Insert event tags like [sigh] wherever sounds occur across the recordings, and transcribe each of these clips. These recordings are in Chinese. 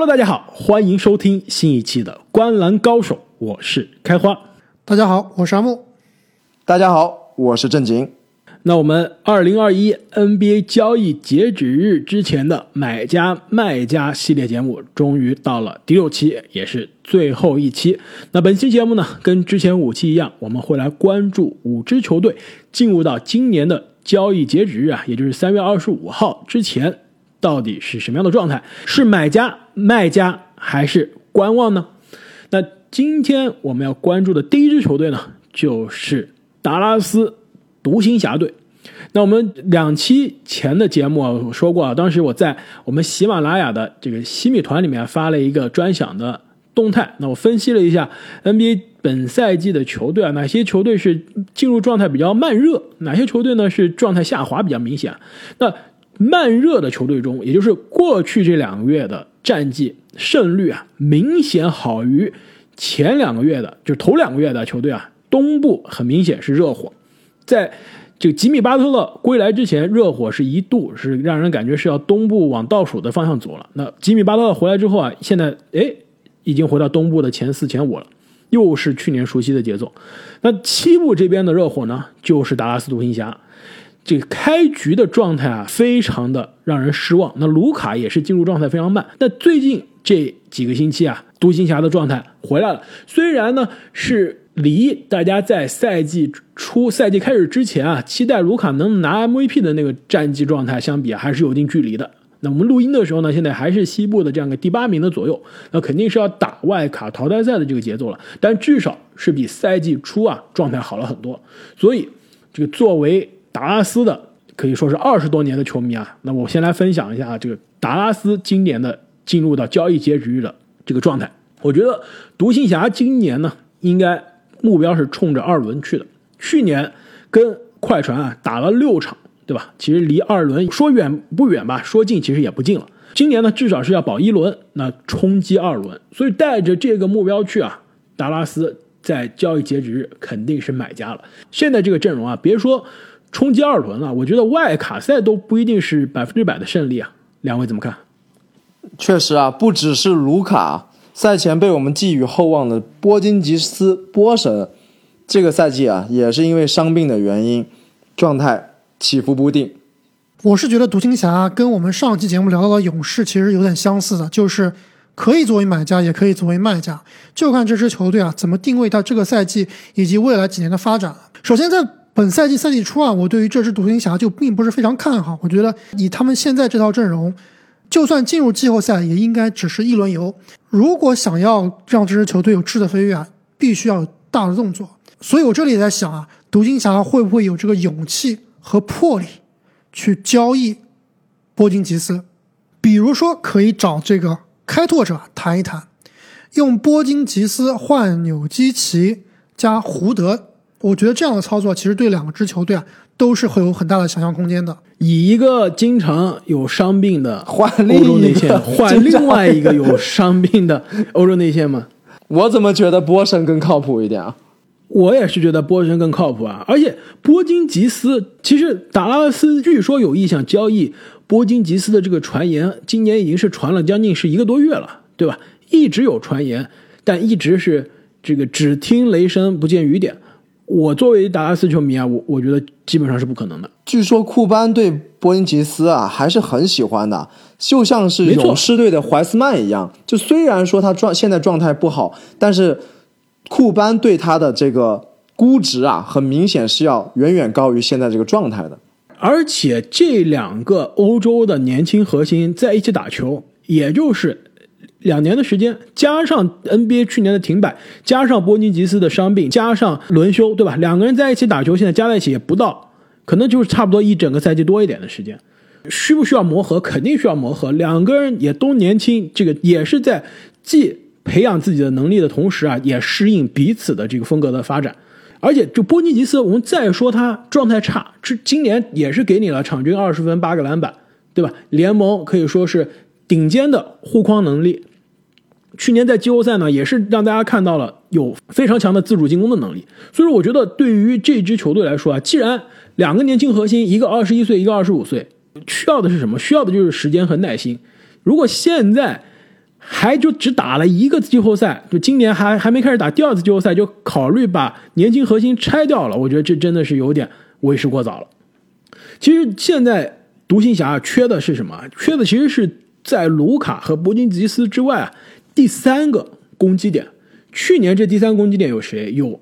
Hello，大家好，欢迎收听新一期的《观篮高手》，我是开花。大家好，我是阿木。大家好，我是正经。那我们二零二一 NBA 交易截止日之前的买家卖家系列节目终于到了第六期，也是最后一期。那本期节目呢，跟之前五期一样，我们会来关注五支球队进入到今年的交易截止日啊，也就是三月二十五号之前，到底是什么样的状态？是买家、卖家还是观望呢？那今天我们要关注的第一支球队呢，就是达拉斯。独行侠队，那我们两期前的节目啊我说过啊，当时我在我们喜马拉雅的这个西米团里面发了一个专享的动态，那我分析了一下 NBA 本赛季的球队啊，哪些球队是进入状态比较慢热，哪些球队呢是状态下滑比较明显。那慢热的球队中，也就是过去这两个月的战绩胜率啊，明显好于前两个月的，就头两个月的球队啊，东部很明显是热火。在这个吉米巴特勒归来之前，热火是一度是让人感觉是要东部往倒数的方向走了。那吉米巴特勒回来之后啊，现在哎已经回到东部的前四前五了，又是去年熟悉的节奏。那西部这边的热火呢，就是达拉斯独行侠，这个开局的状态啊，非常的让人失望。那卢卡也是进入状态非常慢。那最近这几个星期啊，独行侠的状态回来了，虽然呢是。离大家在赛季初、赛季开始之前啊，期待卢卡能拿 MVP 的那个战绩状态相比，还是有一定距离的。那我们录音的时候呢，现在还是西部的这样个第八名的左右，那肯定是要打外卡淘汰赛的这个节奏了。但至少是比赛季初啊状态好了很多。所以，这个作为达拉斯的可以说是二十多年的球迷啊，那我先来分享一下啊，这个达拉斯今年的进入到交易截止日的这个状态。我觉得独行侠今年呢，应该。目标是冲着二轮去的。去年跟快船啊打了六场，对吧？其实离二轮说远不远吧，说近其实也不近了。今年呢，至少是要保一轮，那冲击二轮。所以带着这个目标去啊，达拉斯在交易截止日肯定是买家了。现在这个阵容啊，别说冲击二轮了，我觉得外卡赛都不一定是百分之百的胜利啊。两位怎么看？确实啊，不只是卢卡。赛前被我们寄予厚望的波金吉斯波神，这个赛季啊，也是因为伤病的原因，状态起伏不定。我是觉得独行侠跟我们上期节目聊到的勇士其实有点相似的，就是可以作为买家，也可以作为卖家，就看这支球队啊怎么定位它这个赛季以及未来几年的发展。首先，在本赛季赛季初啊，我对于这支独行侠就并不是非常看好，我觉得以他们现在这套阵容。就算进入季后赛，也应该只是一轮游。如果想要让这支球队有质的飞跃啊，必须要有大的动作。所以我这里也在想啊，独行侠会不会有这个勇气和魄力去交易波金吉斯？比如说，可以找这个开拓者谈一谈，用波金吉斯换纽基奇加胡德。我觉得这样的操作其实对两个支球队啊。都是会有很大的想象空间的。以一个经常有伤病的换欧洲内线 [laughs] 换另外一个有伤病的欧洲内线吗？我怎么觉得波神更靠谱一点啊？我也是觉得波神更靠谱啊！而且波金吉斯，其实达拉斯据说有意向交易波金吉斯的这个传言，今年已经是传了将近是一个多月了，对吧？一直有传言，但一直是这个只听雷声不见雨点。我作为达拉斯球迷啊，我我觉得基本上是不可能的。据说库班对波音吉斯啊还是很喜欢的，就像是勇士队的怀斯曼一样。就虽然说他状现在状态不好，但是库班对他的这个估值啊，很明显是要远远高于现在这个状态的。而且这两个欧洲的年轻核心在一起打球，也就是。两年的时间，加上 NBA 去年的停摆，加上波尼吉斯的伤病，加上轮休，对吧？两个人在一起打球，现在加在一起也不到，可能就是差不多一整个赛季多一点的时间。需不需要磨合？肯定需要磨合。两个人也都年轻，这个也是在既培养自己的能力的同时啊，也适应彼此的这个风格的发展。而且，就波尼吉斯，我们再说他状态差，这今年也是给你了场均二十分、八个篮板，对吧？联盟可以说是顶尖的护框能力。去年在季后赛呢，也是让大家看到了有非常强的自主进攻的能力。所以说，我觉得对于这支球队来说啊，既然两个年轻核心，一个二十一岁，一个二十五岁，需要的是什么？需要的就是时间和耐心。如果现在还就只打了一个季后赛，就今年还还没开始打第二次季后赛，就考虑把年轻核心拆掉了。我觉得这真的是有点为时过早了。其实现在独行侠缺的是什么？缺的其实是在卢卡和伯金吉斯之外啊，第三个攻击点。去年这第三个攻击点有谁？有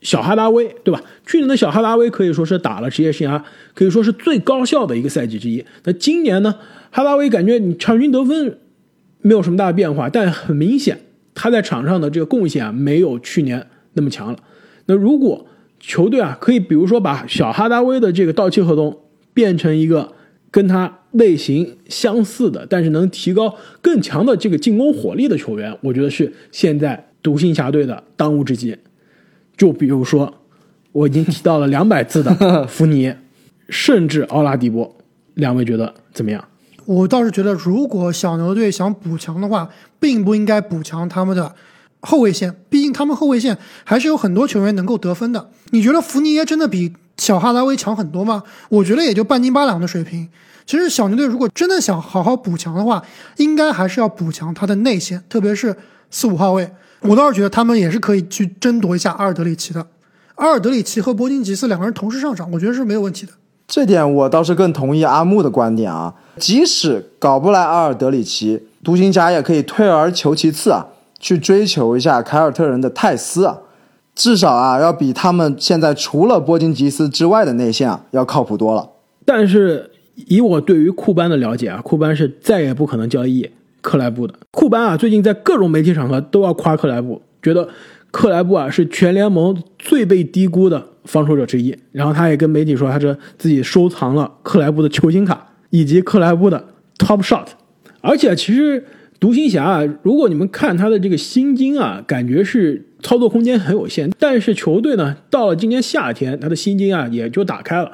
小哈达威，对吧？去年的小哈达威可以说是打了职业生涯，可以说是最高效的一个赛季之一。那今年呢？哈达威感觉你场均得分。没有什么大的变化，但很明显，他在场上的这个贡献啊，没有去年那么强了。那如果球队啊，可以比如说把小哈达威的这个到期合同变成一个跟他类型相似的，但是能提高更强的这个进攻火力的球员，我觉得是现在独行侠队的当务之急。就比如说，我已经提到了两百次的 [laughs] 福尼，甚至奥拉迪波，两位觉得怎么样？我倒是觉得，如果小牛队想补强的话，并不应该补强他们的后卫线，毕竟他们后卫线还是有很多球员能够得分的。你觉得福尼耶真的比小哈达威强很多吗？我觉得也就半斤八两的水平。其实小牛队如果真的想好好补强的话，应该还是要补强他的内线，特别是四五号位。我倒是觉得他们也是可以去争夺一下阿尔德里奇的。阿尔德里奇和波金吉斯两个人同时上场，我觉得是没有问题的。这点我倒是更同意阿木的观点啊！即使搞不来阿尔德里奇，独行侠也可以退而求其次啊，去追求一下凯尔特人的泰斯啊，至少啊要比他们现在除了波金吉斯之外的内线啊要靠谱多了。但是以我对于库班的了解啊，库班是再也不可能交易克莱布的。库班啊最近在各种媒体场合都要夸克莱布，觉得克莱布啊是全联盟最被低估的。防守者之一，然后他也跟媒体说，他是自己收藏了克莱布的球星卡以及克莱布的 Top Shot，而且其实独行侠啊，如果你们看他的这个薪金啊，感觉是操作空间很有限，但是球队呢，到了今年夏天，他的薪金啊也就打开了，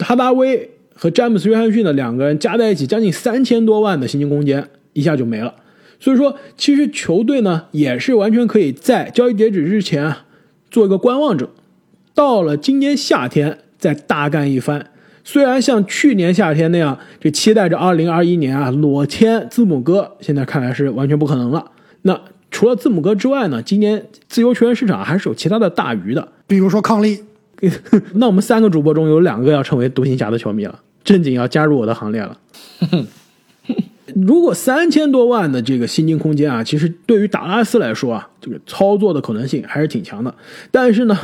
哈达威和詹姆斯约翰逊的两个人加在一起，将近三千多万的薪金空间一下就没了，所以说其实球队呢也是完全可以在交易截止之前啊做一个观望者。到了今年夏天再大干一番，虽然像去年夏天那样，这期待着二零二一年啊裸签字母哥，现在看来是完全不可能了。那除了字母哥之外呢，今年自由球员市场还是有其他的大鱼的，比如说康利。[laughs] 那我们三个主播中有两个要成为独行侠的球迷了，正经要加入我的行列了。如果三千多万的这个薪金空间啊，其实对于达拉斯来说啊，这个操作的可能性还是挺强的。但是呢。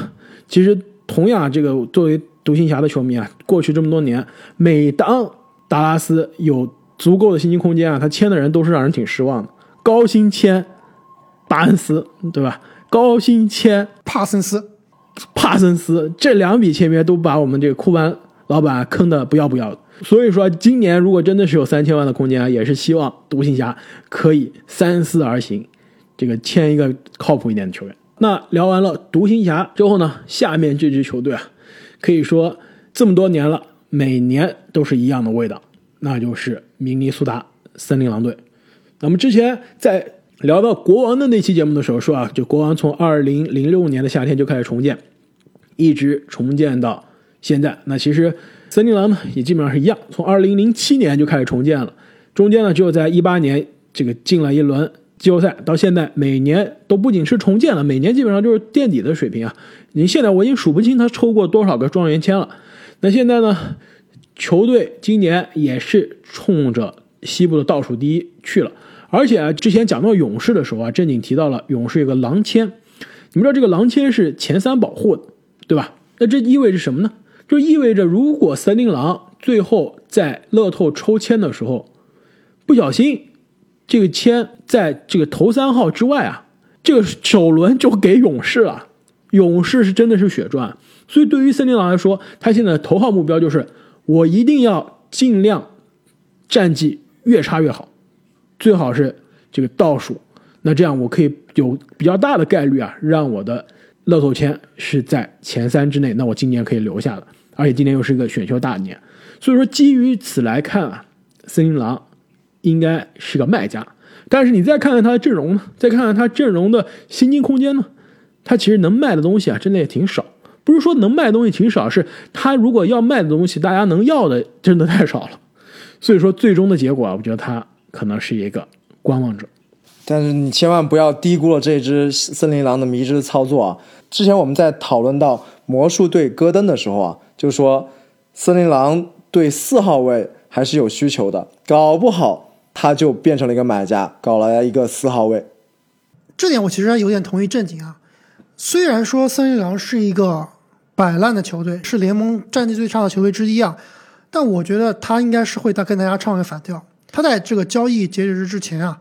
其实，同样，这个作为独行侠的球迷啊，过去这么多年，每当达拉斯有足够的薪金空间啊，他签的人都是让人挺失望的。高薪签巴恩斯，对吧？高薪签帕森斯，帕森斯这两笔签约都把我们这个库班老板坑的不要不要的。所以说，今年如果真的是有三千万的空间啊，也是希望独行侠可以三思而行，这个签一个靠谱一点的球员。那聊完了独行侠之后呢，下面这支球队啊，可以说这么多年了，每年都是一样的味道，那就是明尼苏达森林狼队。那么之前在聊到国王的那期节目的时候说啊，就国王从二零零六年的夏天就开始重建，一直重建到现在。那其实森林狼呢也基本上是一样，从二零零七年就开始重建了，中间呢只有在一八年这个进了一轮。季后赛到现在每年都不仅是重建了，每年基本上就是垫底的水平啊！你现在我已经数不清他抽过多少个状元签了。那现在呢，球队今年也是冲着西部的倒数第一去了。而且啊，之前讲到勇士的时候啊，正经提到了勇士有个狼签，你们知道这个狼签是前三保护的，对吧？那这意味着什么呢？就意味着如果森林狼最后在乐透抽签的时候不小心。这个签在这个头三号之外啊，这个首轮就给勇士了。勇士是真的是血赚，所以对于森林狼来说，他现在头号目标就是我一定要尽量战绩越差越好，最好是这个倒数。那这样我可以有比较大的概率啊，让我的乐透签是在前三之内。那我今年可以留下的，而且今年又是一个选秀大年，所以说基于此来看啊，森林狼。应该是个卖家，但是你再看看他的阵容呢？再看看他阵容的薪金空间呢？他其实能卖的东西啊，真的也挺少。不是说能卖东西挺少，是他如果要卖的东西，大家能要的真的太少了。所以说，最终的结果啊，我觉得他可能是一个观望者。但是你千万不要低估了这支森林狼的迷之操作啊！之前我们在讨论到魔术队戈登的时候啊，就说森林狼对四号位还是有需求的，搞不好他就变成了一个买家，搞了一个四号位。这点我其实还有点同意正经啊。虽然说森林狼是一个摆烂的球队，是联盟战绩最差的球队之一啊，但我觉得他应该是会跟大家唱个反调。他在这个交易截止日之前啊。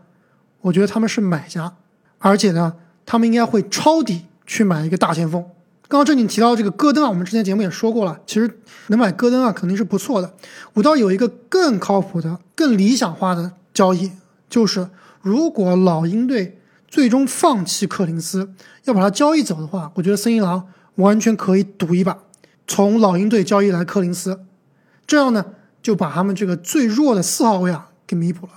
我觉得他们是买家，而且呢，他们应该会抄底去买一个大前锋。刚刚正经提到这个戈登啊，我们之前节目也说过了，其实能买戈登啊肯定是不错的。我倒有一个更靠谱的、更理想化的交易，就是如果老鹰队最终放弃克林斯，要把他交易走的话，我觉得森林狼完全可以赌一把，从老鹰队交易来克林斯，这样呢就把他们这个最弱的四号位啊给弥补了。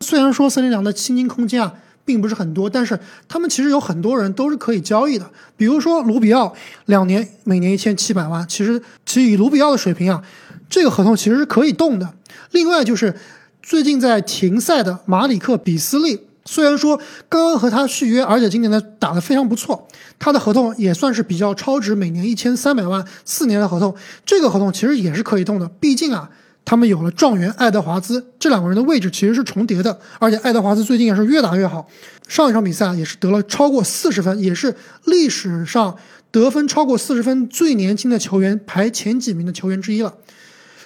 虽然说森林狼的薪金空间啊并不是很多，但是他们其实有很多人都是可以交易的。比如说卢比奥，两年每年一千七百万，其实其实以卢比奥的水平啊，这个合同其实是可以动的。另外就是最近在停赛的马里克比斯利，虽然说刚刚和他续约，而且今年呢打得非常不错，他的合同也算是比较超值，每年一千三百万，四年的合同，这个合同其实也是可以动的。毕竟啊。他们有了状元爱德华兹，这两个人的位置其实是重叠的，而且爱德华兹最近也是越打越好。上一场比赛也是得了超过四十分，也是历史上得分超过四十分最年轻的球员，排前几名的球员之一了。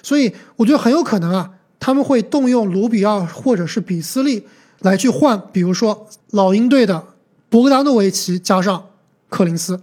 所以我觉得很有可能啊，他们会动用卢比奥或者是比斯利来去换，比如说老鹰队的博格达诺维奇加上克林斯。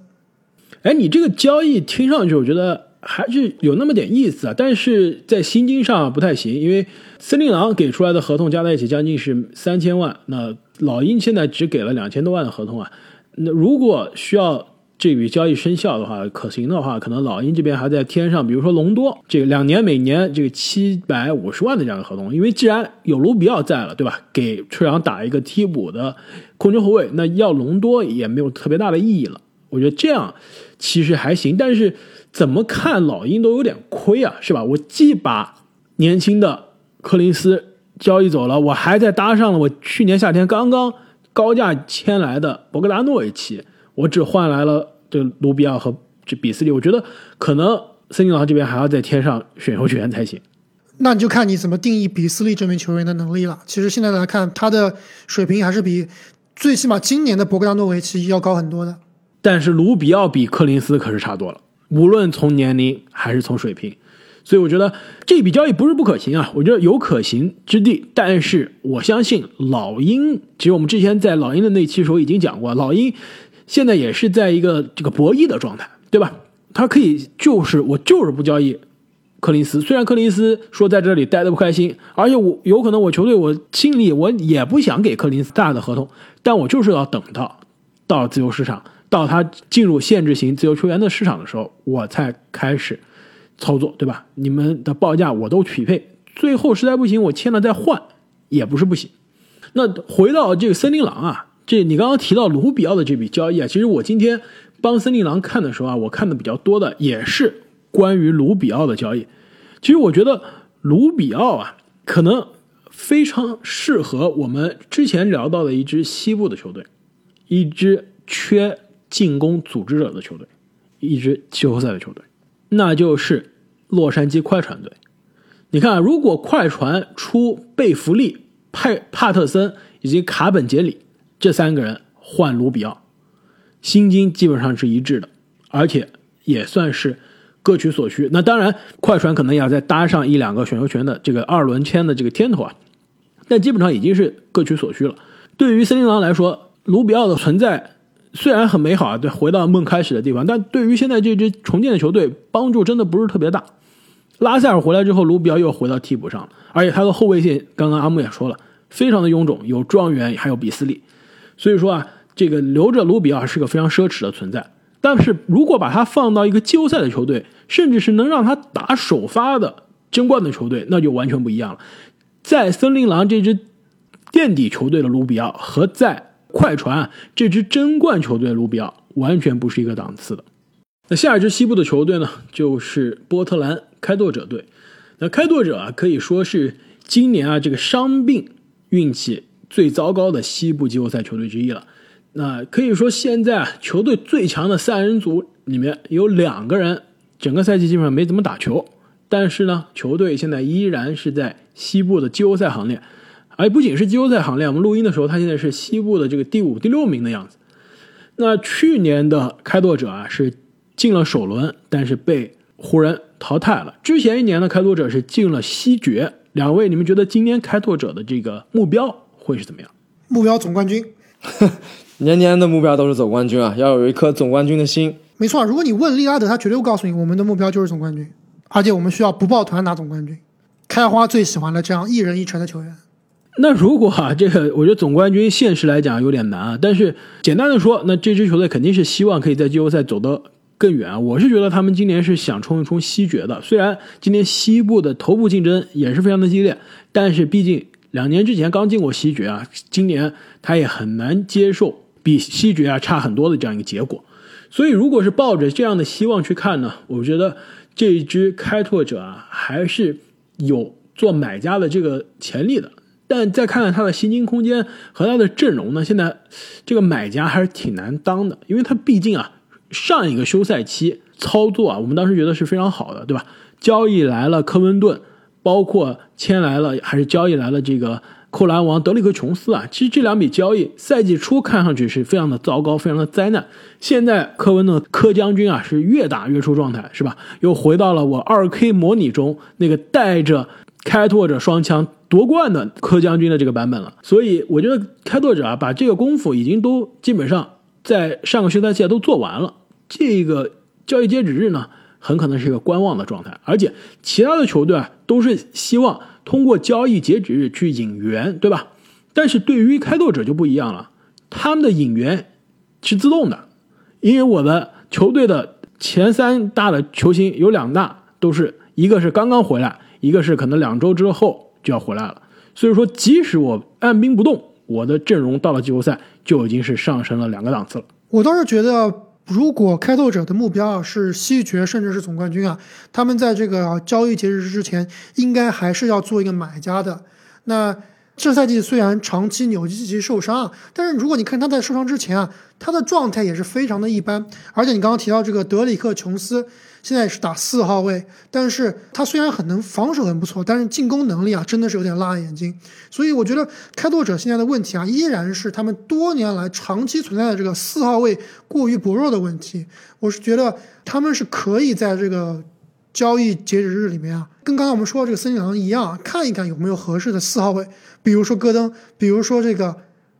哎，你这个交易听上去，我觉得。还是有那么点意思啊，但是在薪金上不太行，因为森林狼给出来的合同加在一起将近是三千万，那老鹰现在只给了两千多万的合同啊。那如果需要这笔交易生效的话，可行的话，可能老鹰这边还在添上，比如说隆多这个两年每年这个七百五十万的这样的合同，因为既然有卢比奥在了，对吧？给吹阳打一个替补的控球后卫，那要隆多也没有特别大的意义了。我觉得这样其实还行，但是。怎么看老鹰都有点亏啊，是吧？我既把年轻的柯林斯交易走了，我还在搭上了我去年夏天刚刚高价签来的博格达诺维奇，我只换来了这卢比奥和这比斯利，我觉得可能森林狼这边还要再添上选秀权才行。那你就看你怎么定义比斯利这名球员的能力了。其实现在来看，他的水平还是比最起码今年的博格达诺维奇要高很多的。但是卢比奥比柯林斯可是差多了。无论从年龄还是从水平，所以我觉得这笔交易不是不可行啊，我觉得有可行之地。但是我相信老鹰，其实我们之前在老鹰的那期时候已经讲过，老鹰现在也是在一个这个博弈的状态，对吧？他可以就是我就是不交易柯林斯，虽然柯林斯说在这里待的不开心，而且我有可能我球队我心里我也不想给柯林斯大的合同，但我就是要等到到自由市场。到他进入限制型自由球员的市场的时候，我才开始操作，对吧？你们的报价我都匹配，最后实在不行，我签了再换也不是不行。那回到这个森林狼啊，这你刚刚提到卢比奥的这笔交易啊，其实我今天帮森林狼看的时候啊，我看的比较多的也是关于卢比奥的交易。其实我觉得卢比奥啊，可能非常适合我们之前聊到的一支西部的球队，一支缺。进攻组织者的球队，一支季后赛的球队，那就是洛杉矶快船队。你看，如果快船出贝弗利、派帕特森以及卡本杰里这三个人换卢比奥，薪金基本上是一致的，而且也算是各取所需。那当然，快船可能也要再搭上一两个选秀权的这个二轮签的这个天头啊，但基本上已经是各取所需了。对于森林狼来说，卢比奥的存在。虽然很美好啊，对，回到梦开始的地方，但对于现在这支重建的球队，帮助真的不是特别大。拉塞尔回来之后，卢比奥又回到替补上了，而且他的后卫线，刚刚阿木也说了，非常的臃肿，有状元，还有比斯利，所以说啊，这个留着卢比奥是个非常奢侈的存在。但是如果把他放到一个季后赛的球队，甚至是能让他打首发的争冠的球队，那就完全不一样了。在森林狼这支垫底球队的卢比奥和在快船这支争冠球队卢比奥完全不是一个档次的。那下一支西部的球队呢，就是波特兰开拓者队。那开拓者啊，可以说是今年啊这个伤病运气最糟糕的西部季后赛球队之一了。那可以说，现在啊，球队最强的三人组里面有两个人整个赛季基本上没怎么打球，但是呢，球队现在依然是在西部的季后赛行列。而不仅是季后赛行列，我们录音的时候，他现在是西部的这个第五、第六名的样子。那去年的开拓者啊，是进了首轮，但是被湖人淘汰了。之前一年的开拓者是进了西决。两位，你们觉得今年开拓者的这个目标会是怎么样？目标总冠军。[laughs] 年年的目标都是总冠军啊，要有一颗总冠军的心。没错，如果你问利拉德，他绝对会告诉你，我们的目标就是总冠军，而且我们需要不抱团拿总冠军。开花最喜欢的这样一人一城的球员。那如果啊，这个我觉得总冠军现实来讲有点难啊，但是简单的说，那这支球队肯定是希望可以在季后赛走得更远。我是觉得他们今年是想冲一冲西决的，虽然今年西部的头部竞争也是非常的激烈，但是毕竟两年之前刚进过西决啊，今年他也很难接受。比西决啊差很多的这样一个结果，所以如果是抱着这样的希望去看呢，我觉得这一支开拓者啊还是有做买家的这个潜力的。但再看看他的薪金空间和他的阵容呢，现在这个买家还是挺难当的，因为他毕竟啊上一个休赛期操作啊，我们当时觉得是非常好的，对吧？交易来了科温顿，包括签来了还是交易来了这个。扣篮王德里克琼斯啊，其实这两笔交易赛季初看上去是非常的糟糕，非常的灾难。现在科温的科将军啊是越打越出状态，是吧？又回到了我二 K 模拟中那个带着开拓者双枪夺冠的柯将军的这个版本了。所以我觉得开拓者啊把这个功夫已经都基本上在上个休赛期都做完了。这个交易截止日呢，很可能是一个观望的状态，而且其他的球队啊都是希望。通过交易截止日去引援，对吧？但是对于开拓者就不一样了，他们的引援是自动的，因为我的球队的前三大的球星有两大都是一个是刚刚回来，一个是可能两周之后就要回来了。所以说，即使我按兵不动，我的阵容到了季后赛就已经是上升了两个档次了。我倒是觉得。如果开拓者的目标啊是西决甚至是总冠军啊，他们在这个交易截止日之前，应该还是要做一个买家的。那这赛季虽然长期纽基奇受伤，但是如果你看他在受伤之前啊，他的状态也是非常的一般。而且你刚刚提到这个德里克琼斯。现在是打四号位，但是他虽然很能防守很不错，但是进攻能力啊真的是有点辣眼睛。所以我觉得开拓者现在的问题啊，依然是他们多年来长期存在的这个四号位过于薄弱的问题。我是觉得他们是可以在这个交易截止日里面啊，跟刚才我们说的这个森林狼一样，看一看有没有合适的四号位，比如说戈登，比如说这个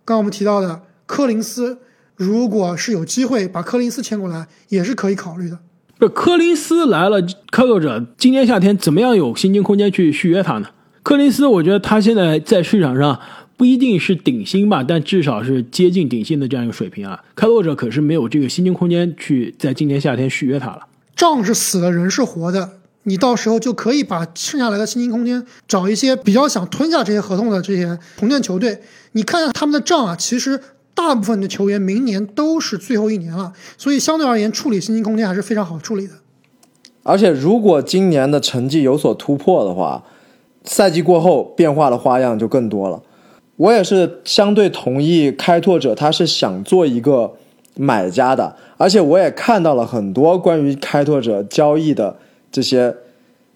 刚刚我们提到的柯林斯，如果是有机会把柯林斯签过来，也是可以考虑的。不，柯林斯来了，开拓者今年夏天怎么样有薪金空间去续约他呢？柯林斯，我觉得他现在在市场上不一定是顶薪吧，但至少是接近顶薪的这样一个水平啊。开拓者可是没有这个薪金空间去在今年夏天续约他了。账是死的，人是活的，你到时候就可以把剩下来的薪金空间找一些比较想吞下这些合同的这些同店球队，你看一下他们的账啊，其实。大部分的球员明年都是最后一年了，所以相对而言，处理薪金空间还是非常好处理的。而且，如果今年的成绩有所突破的话，赛季过后变化的花样就更多了。我也是相对同意开拓者，他是想做一个买家的，而且我也看到了很多关于开拓者交易的这些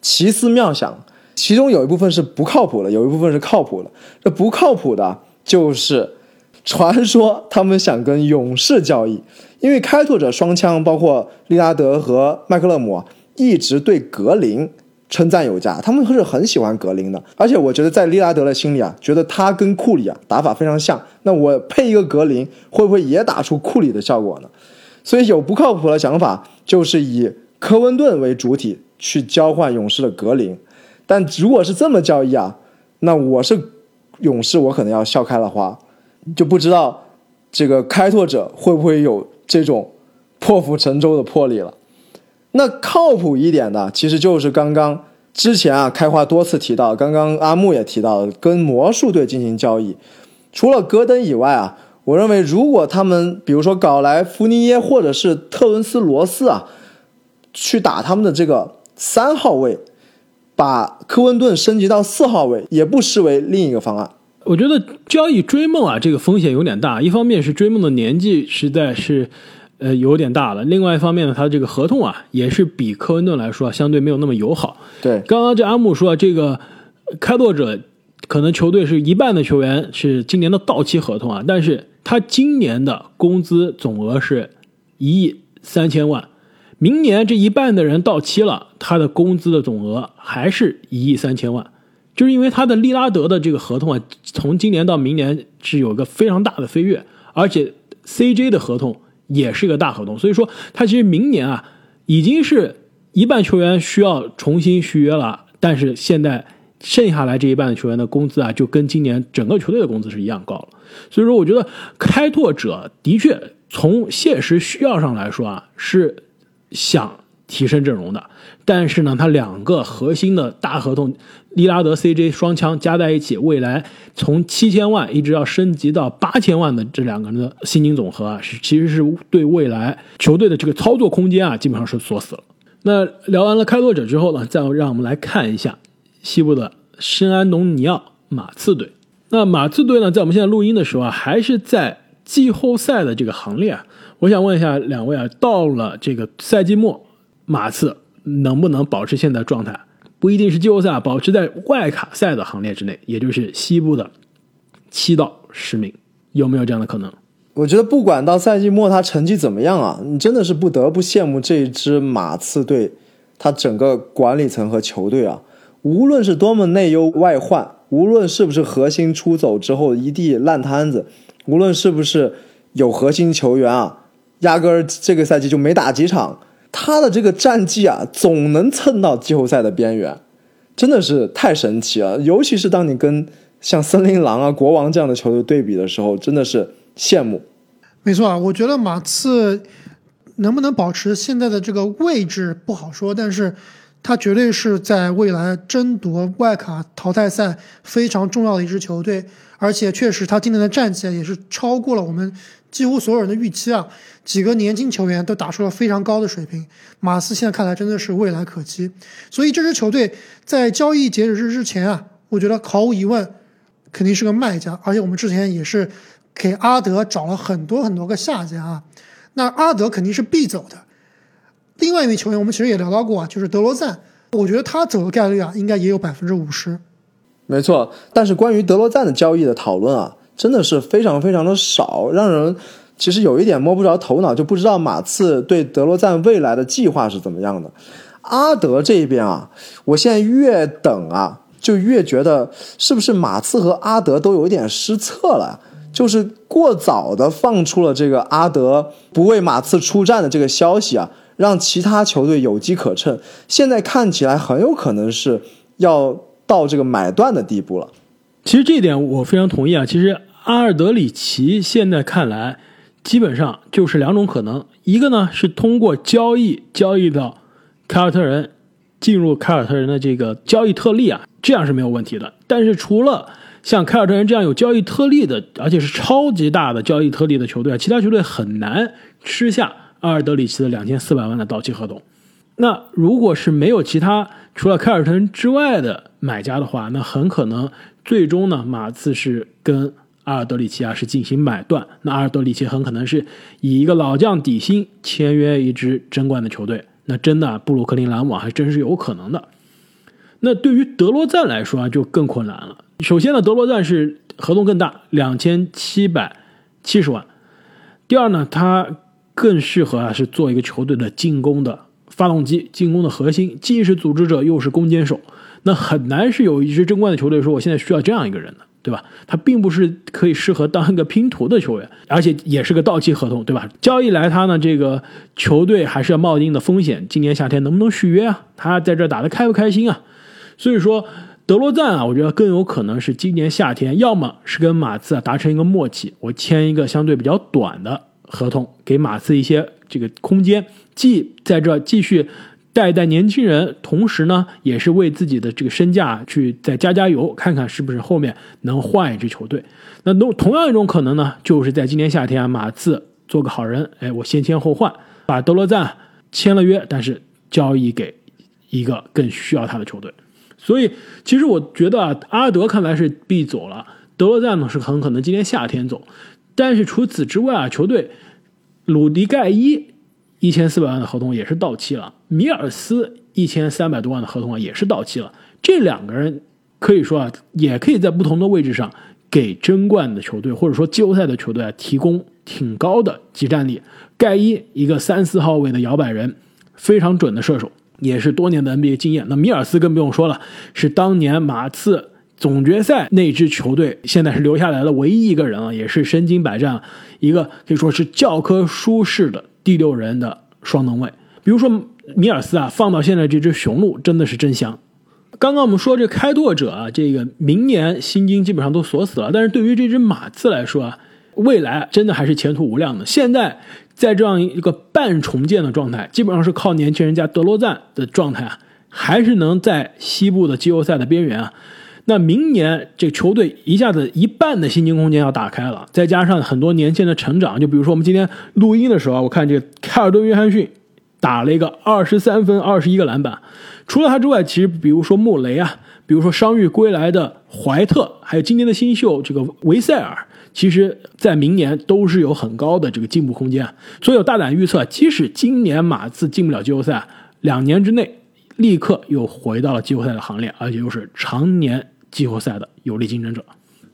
奇思妙想，其中有一部分是不靠谱的，有一部分是靠谱的。这不靠谱的，就是。传说他们想跟勇士交易，因为开拓者双枪包括利拉德和麦克勒姆一直对格林称赞有加，他们是很喜欢格林的。而且我觉得在利拉德的心里啊，觉得他跟库里啊打法非常像，那我配一个格林会不会也打出库里的效果呢？所以有不靠谱的想法，就是以科温顿为主体去交换勇士的格林。但如果是这么交易啊，那我是勇士，我可能要笑开了花。就不知道这个开拓者会不会有这种破釜沉舟的魄力了。那靠谱一点的，其实就是刚刚之前啊，开花多次提到，刚刚阿木也提到了，跟魔术队进行交易。除了戈登以外啊，我认为如果他们比如说搞来福尼耶或者是特伦斯罗斯啊，去打他们的这个三号位，把科温顿升级到四号位，也不失为另一个方案。我觉得交易追梦啊，这个风险有点大。一方面是追梦的年纪实在是，呃，有点大了；另外一方面呢，他这个合同啊，也是比科温顿来说相对没有那么友好。对，刚刚这阿木说这个开拓者可能球队是一半的球员是今年的到期合同啊，但是他今年的工资总额是一亿三千万，明年这一半的人到期了，他的工资的总额还是一亿三千万。就是因为他的利拉德的这个合同啊，从今年到明年是有一个非常大的飞跃，而且 CJ 的合同也是一个大合同，所以说他其实明年啊已经是一半球员需要重新续约了，但是现在剩下来这一半的球员的工资啊，就跟今年整个球队的工资是一样高了，所以说我觉得开拓者的确从现实需要上来说啊，是想提升阵容的。但是呢，他两个核心的大合同，利拉德、CJ 双枪加在一起，未来从七千万一直要升级到八千万的这两个人的薪金总和啊，是其实是对未来球队的这个操作空间啊，基本上是锁死了。那聊完了开拓者之后呢，再让我们来看一下西部的圣安东尼奥马刺队。那马刺队呢，在我们现在录音的时候啊，还是在季后赛的这个行列啊。我想问一下两位啊，到了这个赛季末，马刺。能不能保持现在状态，不一定是季后赛，保持在外卡赛的行列之内，也就是西部的七到十名，有没有这样的可能？我觉得不管到赛季末他成绩怎么样啊，你真的是不得不羡慕这支马刺队，他整个管理层和球队啊，无论是多么内忧外患，无论是不是核心出走之后一地烂摊子，无论是不是有核心球员啊，压根儿这个赛季就没打几场。他的这个战绩啊，总能蹭到季后赛的边缘，真的是太神奇了。尤其是当你跟像森林狼啊、国王这样的球队对比的时候，真的是羡慕。没错啊，我觉得马刺能不能保持现在的这个位置不好说，但是他绝对是在未来争夺外卡淘汰赛非常重要的一支球队，而且确实他今年的战绩也是超过了我们几乎所有人的预期啊。几个年轻球员都打出了非常高的水平，马刺现在看来真的是未来可期。所以这支球队在交易截止日之前啊，我觉得毫无疑问肯定是个卖家。而且我们之前也是给阿德找了很多很多个下家啊，那阿德肯定是必走的。另外一名球员我们其实也聊到过啊，就是德罗赞，我觉得他走的概率啊应该也有百分之五十。没错，但是关于德罗赞的交易的讨论啊，真的是非常非常的少，让人。其实有一点摸不着头脑，就不知道马刺对德罗赞未来的计划是怎么样的。阿德这边啊，我现在越等啊，就越觉得是不是马刺和阿德都有一点失策了，就是过早的放出了这个阿德不为马刺出战的这个消息啊，让其他球队有机可乘。现在看起来很有可能是要到这个买断的地步了。其实这一点我非常同意啊。其实阿尔德里奇现在看来。基本上就是两种可能，一个呢是通过交易交易到凯尔特人，进入凯尔特人的这个交易特例啊，这样是没有问题的。但是除了像凯尔特人这样有交易特例的，而且是超级大的交易特例的球队啊，其他球队很难吃下阿尔德里奇的两千四百万的到期合同。那如果是没有其他除了凯尔特人之外的买家的话，那很可能最终呢，马刺是跟。阿尔德里奇啊是进行买断，那阿尔德里奇很可能是以一个老将底薪签约一支争冠的球队，那真的布鲁克林篮网还真是有可能的。那对于德罗赞来说啊，就更困难了。首先呢，德罗赞是合同更大，两千七百七十万。第二呢，他更适合啊是做一个球队的进攻的发动机，进攻的核心，既是组织者又是攻坚手。那很难是有一支争冠的球队说我现在需要这样一个人的。对吧？他并不是可以适合当一个拼图的球员，而且也是个到期合同，对吧？交易来他呢，这个球队还是要冒一定的风险。今年夏天能不能续约啊？他在这打的开不开心啊？所以说，德罗赞啊，我觉得更有可能是今年夏天，要么是跟马刺啊达成一个默契，我签一个相对比较短的合同，给马刺一些这个空间，既在这继续。带一带年轻人，同时呢，也是为自己的这个身价去再加加油，看看是不是后面能换一支球队。那同同样一种可能呢，就是在今年夏天，马刺做个好人，哎，我先签后换，把德罗赞签了约，但是交易给一个更需要他的球队。所以，其实我觉得啊，阿德看来是必走了。德罗赞呢是很可能今年夏天走，但是除此之外啊，球队鲁迪盖伊一千四百万的合同也是到期了，米尔斯一千三百多万的合同啊也是到期了。这两个人可以说啊，也可以在不同的位置上给争冠的球队或者说季后赛的球队啊提供挺高的集战力。盖伊一个三四号位的摇摆人，非常准的射手，也是多年的 NBA 经验。那米尔斯更不用说了，是当年马刺。总决赛那支球队现在是留下来的唯一一个人啊，也是身经百战，一个可以说是教科书式的第六人的双能卫。比如说米尔斯啊，放到现在这支雄鹿真的是真香。刚刚我们说这开拓者啊，这个明年薪金基本上都锁死了，但是对于这支马刺来说啊，未来真的还是前途无量的。现在在这样一个半重建的状态，基本上是靠年轻人加德罗赞的状态啊，还是能在西部的季后赛的边缘啊。那明年这球队一下子一半的薪金空间要打开了，再加上很多年轻的成长，就比如说我们今天录音的时候，我看这个凯尔顿·约翰逊打了一个二十三分、二十一个篮板。除了他之外，其实比如说穆雷啊，比如说伤愈归来的怀特，还有今年的新秀这个维塞尔，其实在明年都是有很高的这个进步空间。所以有大胆预测，即使今年马刺进不了季后赛，两年之内立刻又回到了季后赛的行列，而且又是常年。季后赛的有力竞争者。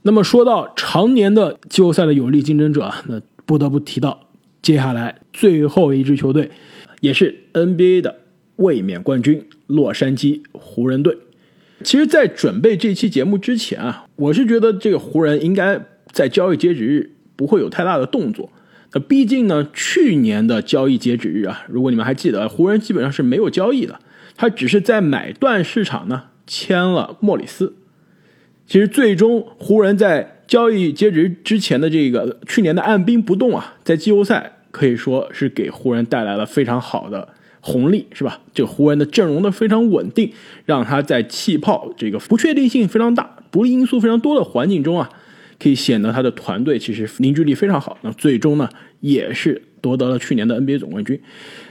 那么说到常年的季后赛的有力竞争者，那不得不提到接下来最后一支球队，也是 NBA 的卫冕冠军——洛杉矶湖人队。其实，在准备这期节目之前啊，我是觉得这个湖人应该在交易截止日不会有太大的动作。那毕竟呢，去年的交易截止日啊，如果你们还记得，湖人基本上是没有交易的，他只是在买断市场呢签了莫里斯。其实最终湖人，在交易截止之前的这个去年的按兵不动啊，在季后赛可以说是给湖人带来了非常好的红利，是吧？这湖人的阵容的非常稳定，让他在气泡这个不确定性非常大、不利因素非常多的环境中啊，可以显得他的团队其实凝聚力非常好。那最终呢，也是夺得了去年的 NBA 总冠军。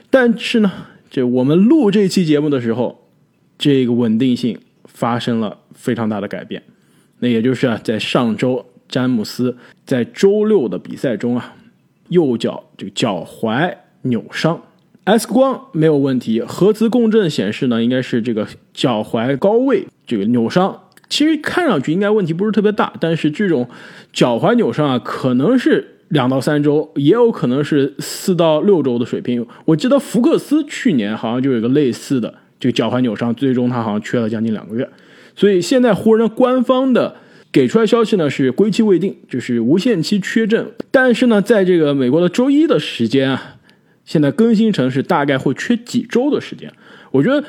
但是呢，这我们录这期节目的时候，这个稳定性发生了非常大的改变。那也就是啊，在上周詹姆斯在周六的比赛中啊，右脚这个脚踝扭伤，X 光没有问题，核磁共振显示呢，应该是这个脚踝高位这个扭伤。其实看上去应该问题不是特别大，但是这种脚踝扭伤啊，可能是两到三周，也有可能是四到六周的水平。我记得福克斯去年好像就有个类似的这个脚踝扭伤，最终他好像缺了将近两个月。所以现在湖人官方的给出来消息呢是归期未定，就是无限期缺阵。但是呢，在这个美国的周一的时间啊，现在更新成是大概会缺几周的时间。我觉得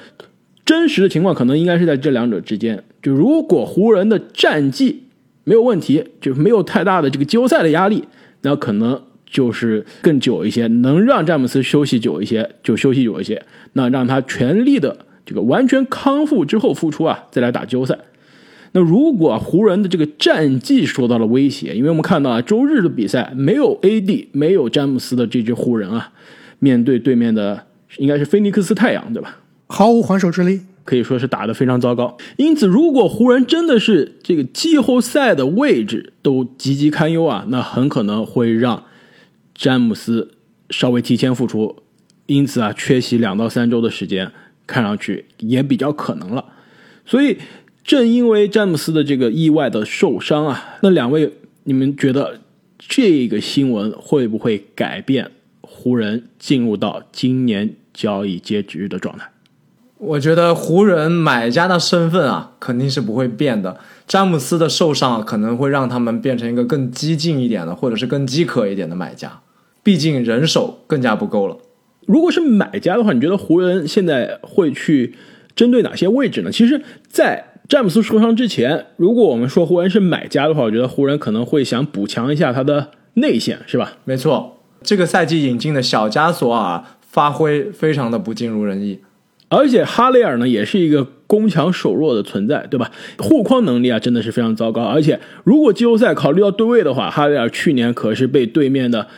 真实的情况可能应该是在这两者之间。就如果湖人的战绩没有问题，就没有太大的这个季后赛的压力，那可能就是更久一些，能让詹姆斯休息久一些就休息久一些，那让他全力的。这个完全康复之后复出啊，再来打季后赛。那如果湖人的这个战绩受到了威胁，因为我们看到啊，周日的比赛没有 AD，没有詹姆斯的这支湖人啊，面对对面的应该是菲尼克斯太阳，对吧？毫无还手之力，可以说是打得非常糟糕。因此，如果湖人真的是这个季后赛的位置都岌岌堪忧啊，那很可能会让詹姆斯稍微提前复出，因此啊，缺席两到三周的时间。看上去也比较可能了，所以正因为詹姆斯的这个意外的受伤啊，那两位你们觉得这个新闻会不会改变湖人进入到今年交易截止日的状态？我觉得湖人买家的身份啊肯定是不会变的，詹姆斯的受伤可能会让他们变成一个更激进一点的，或者是更饥渴一点的买家，毕竟人手更加不够了。如果是买家的话，你觉得湖人现在会去针对哪些位置呢？其实，在詹姆斯受伤之前，如果我们说湖人是买家的话，我觉得湖人可能会想补强一下他的内线，是吧？没错，这个赛季引进的小加索尔发挥非常的不尽如人意，而且哈雷尔呢也是一个攻强守弱的存在，对吧？护框能力啊真的是非常糟糕，而且如果季后赛考虑到对位的话，哈雷尔去年可是被对面的。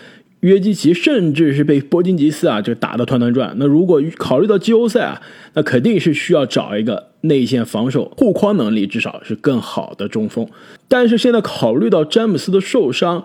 约基奇，甚至是被波金吉斯啊就打得团团转。那如果考虑到季后赛啊，那肯定是需要找一个内线防守护框能力至少是更好的中锋。但是现在考虑到詹姆斯的受伤，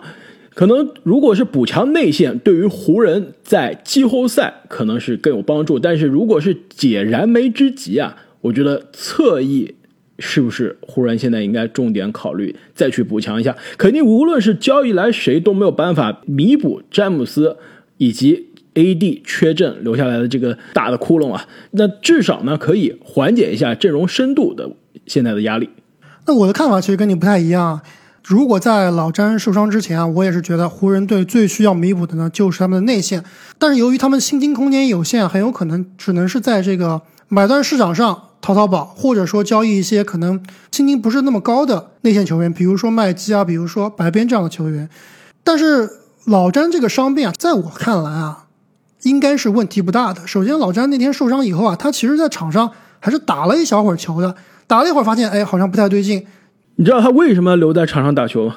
可能如果是补强内线，对于湖人在季后赛可能是更有帮助。但是如果是解燃眉之急啊，我觉得侧翼。是不是湖人现在应该重点考虑再去补强一下？肯定无论是交易来谁都没有办法弥补詹姆斯以及 AD 缺阵留下来的这个大的窟窿啊。那至少呢可以缓解一下阵容深度的现在的压力。那我的看法其实跟你不太一样。如果在老詹受伤之前啊，我也是觉得湖人队最需要弥补的呢就是他们的内线。但是由于他们薪金空间有限，很有可能只能是在这个买断市场上。淘淘宝，或者说交易一些可能薪金不是那么高的内线球员，比如说麦基啊，比如说白边这样的球员。但是老詹这个伤病啊，在我看来啊，应该是问题不大的。首先，老詹那天受伤以后啊，他其实在场上还是打了一小会儿球的，打了一会儿发现，哎，好像不太对劲。你知道他为什么留在场上打球吗？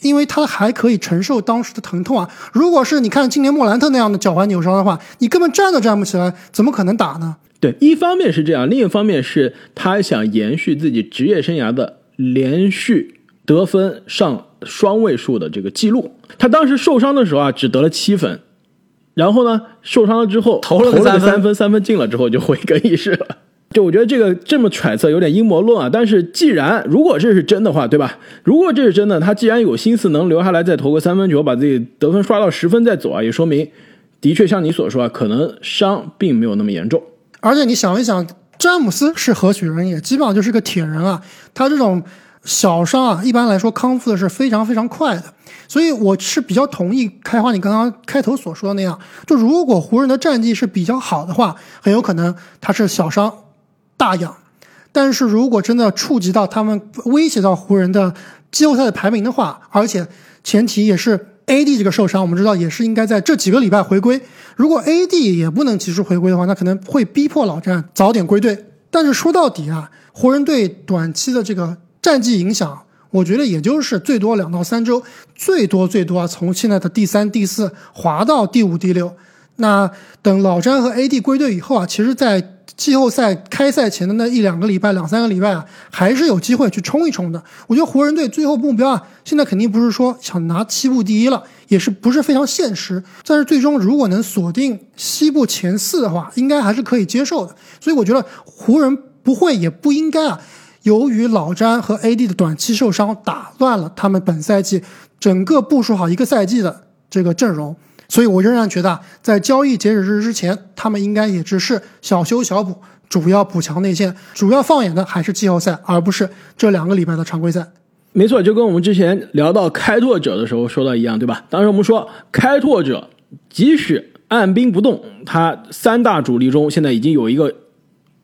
因为他还可以承受当时的疼痛啊。如果是你看今年莫兰特那样的脚踝扭伤的话，你根本站都站不起来，怎么可能打呢？对，一方面是这样，另一方面是他想延续自己职业生涯的连续得分上双位数的这个记录。他当时受伤的时候啊，只得了七分，然后呢，受伤了之后投了个三分，三分进了之后就回更衣室了。就我觉得这个这么揣测有点阴谋论啊。但是既然如果这是真的话，对吧？如果这是真的，他既然有心思能留下来再投个三分球，把自己得分刷到十分再走啊，也说明的确像你所说啊，可能伤并没有那么严重。而且你想一想，詹姆斯是何许人也？基本上就是个铁人啊。他这种小伤啊，一般来说康复的是非常非常快的。所以我是比较同意开花你刚刚开头所说的那样，就如果湖人的战绩是比较好的话，很有可能他是小伤大养。但是如果真的触及到他们威胁到湖人的季后赛的排名的话，而且前提也是。A.D. 这个受伤，我们知道也是应该在这几个礼拜回归。如果 A.D. 也不能及时回归的话，那可能会逼迫老詹早点归队。但是说到底啊，湖人队短期的这个战绩影响，我觉得也就是最多两到三周，最多最多啊，从现在的第三、第四滑到第五、第六。那等老詹和 A.D. 归队以后啊，其实，在季后赛开赛前的那一两个礼拜、两三个礼拜啊，还是有机会去冲一冲的。我觉得湖人队最后目标啊，现在肯定不是说想拿西部第一了，也是不是非常现实。但是最终如果能锁定西部前四的话，应该还是可以接受的。所以我觉得湖人不会也不应该啊，由于老詹和 AD 的短期受伤，打乱了他们本赛季整个部署好一个赛季的这个阵容。所以，我仍然觉得，在交易截止日之前，他们应该也只是小修小补，主要补强内线，主要放眼的还是季后赛，而不是这两个礼拜的常规赛。没错，就跟我们之前聊到开拓者的时候说的一样，对吧？当时我们说，开拓者即使按兵不动，他三大主力中现在已经有一个。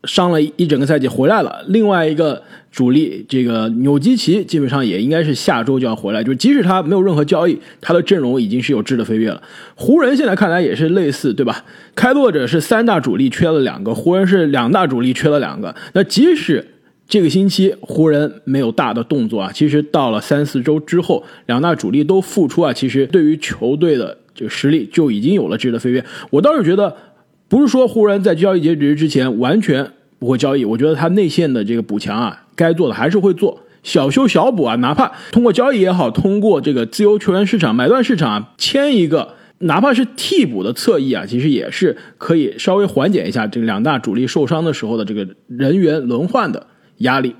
伤了一整个赛季回来了，另外一个主力这个纽基奇基本上也应该是下周就要回来，就即使他没有任何交易，他的阵容已经是有质的飞跃了。湖人现在看来也是类似，对吧？开拓者是三大主力缺了两个，湖人是两大主力缺了两个。那即使这个星期湖人没有大的动作啊，其实到了三四周之后，两大主力都复出啊，其实对于球队的这个实力就已经有了质的飞跃。我倒是觉得。不是说湖人在交易截止日之前完全不会交易，我觉得他内线的这个补强啊，该做的还是会做，小修小补啊，哪怕通过交易也好，通过这个自由球员市场买断市场啊，签一个，哪怕是替补的侧翼啊，其实也是可以稍微缓解一下这两大主力受伤的时候的这个人员轮换的压力。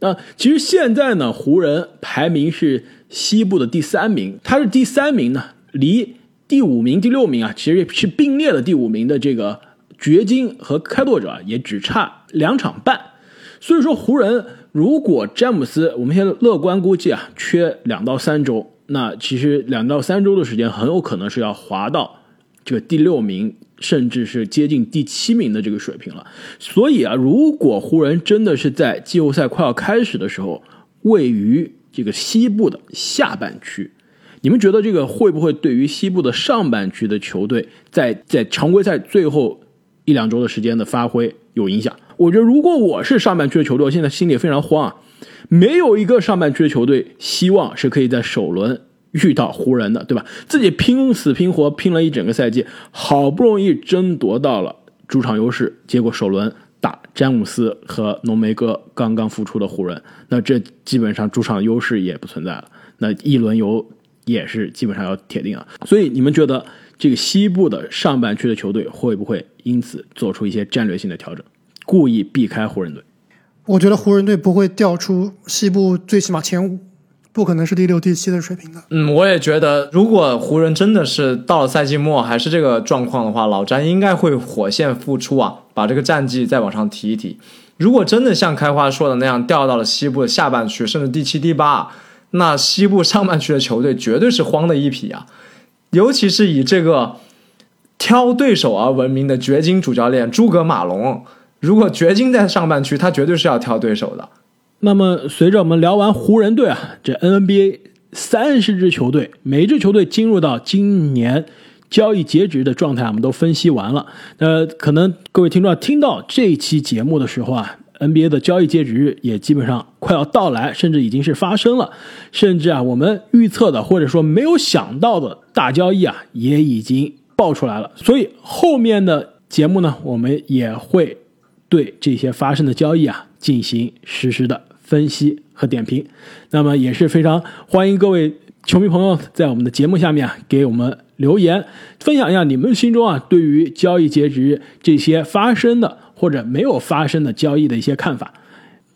那其实现在呢，湖人排名是西部的第三名，他是第三名呢，离。第五名、第六名啊，其实也是并列的第五名的这个掘金和开拓者也只差两场半。所以说，湖人如果詹姆斯，我们现在乐观估计啊，缺两到三周，那其实两到三周的时间很有可能是要滑到这个第六名，甚至是接近第七名的这个水平了。所以啊，如果湖人真的是在季后赛快要开始的时候，位于这个西部的下半区。你们觉得这个会不会对于西部的上半区的球队在在常规赛最后一两周的时间的发挥有影响？我觉得如果我是上半区的球队，我现在心里非常慌啊！没有一个上半区的球队希望是可以在首轮遇到湖人的，对吧？自己拼死拼活拼了一整个赛季，好不容易争夺到了主场优势，结果首轮打詹姆斯和浓眉哥刚刚复出的湖人，那这基本上主场优势也不存在了，那一轮游也是基本上要铁定啊。所以你们觉得这个西部的上半区的球队会不会因此做出一些战略性的调整，故意避开湖人队？我觉得湖人队不会掉出西部最起码前五，不可能是第六、第七的水平的。嗯，我也觉得，如果湖人真的是到了赛季末还是这个状况的话，老詹应该会火线复出啊，把这个战绩再往上提一提。如果真的像开花说的那样掉到了西部的下半区，甚至第七、第八，那西部上半区的球队绝对是慌的一批啊！尤其是以这个挑对手而闻名的掘金主教练诸葛马龙。如果掘金在上半区，他绝对是要挑对手的。那么，随着我们聊完湖人队啊，这 NBA 三十支球队，每支球队进入到今年交易截止的状态，我们都分析完了。那可能各位听众听到这期节目的时候啊，NBA 的交易截止日也基本上快要到来，甚至已经是发生了。甚至啊，我们预测的或者说没有想到的大交易啊，也已经爆出来了。所以后面的节目呢，我们也会。对这些发生的交易啊进行实时的分析和点评，那么也是非常欢迎各位球迷朋友在我们的节目下面啊给我们留言，分享一下你们心中啊对于交易截止日这些发生的或者没有发生的交易的一些看法。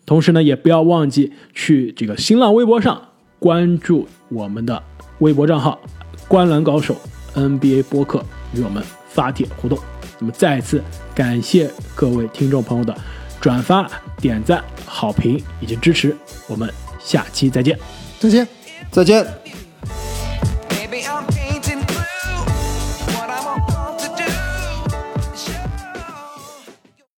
同时呢，也不要忘记去这个新浪微博上关注我们的微博账号“观澜高手 NBA 播客”，与我们发帖互动。那么再次感谢各位听众朋友的转发、点赞、好评以及支持，我们下期再见，再见，再见。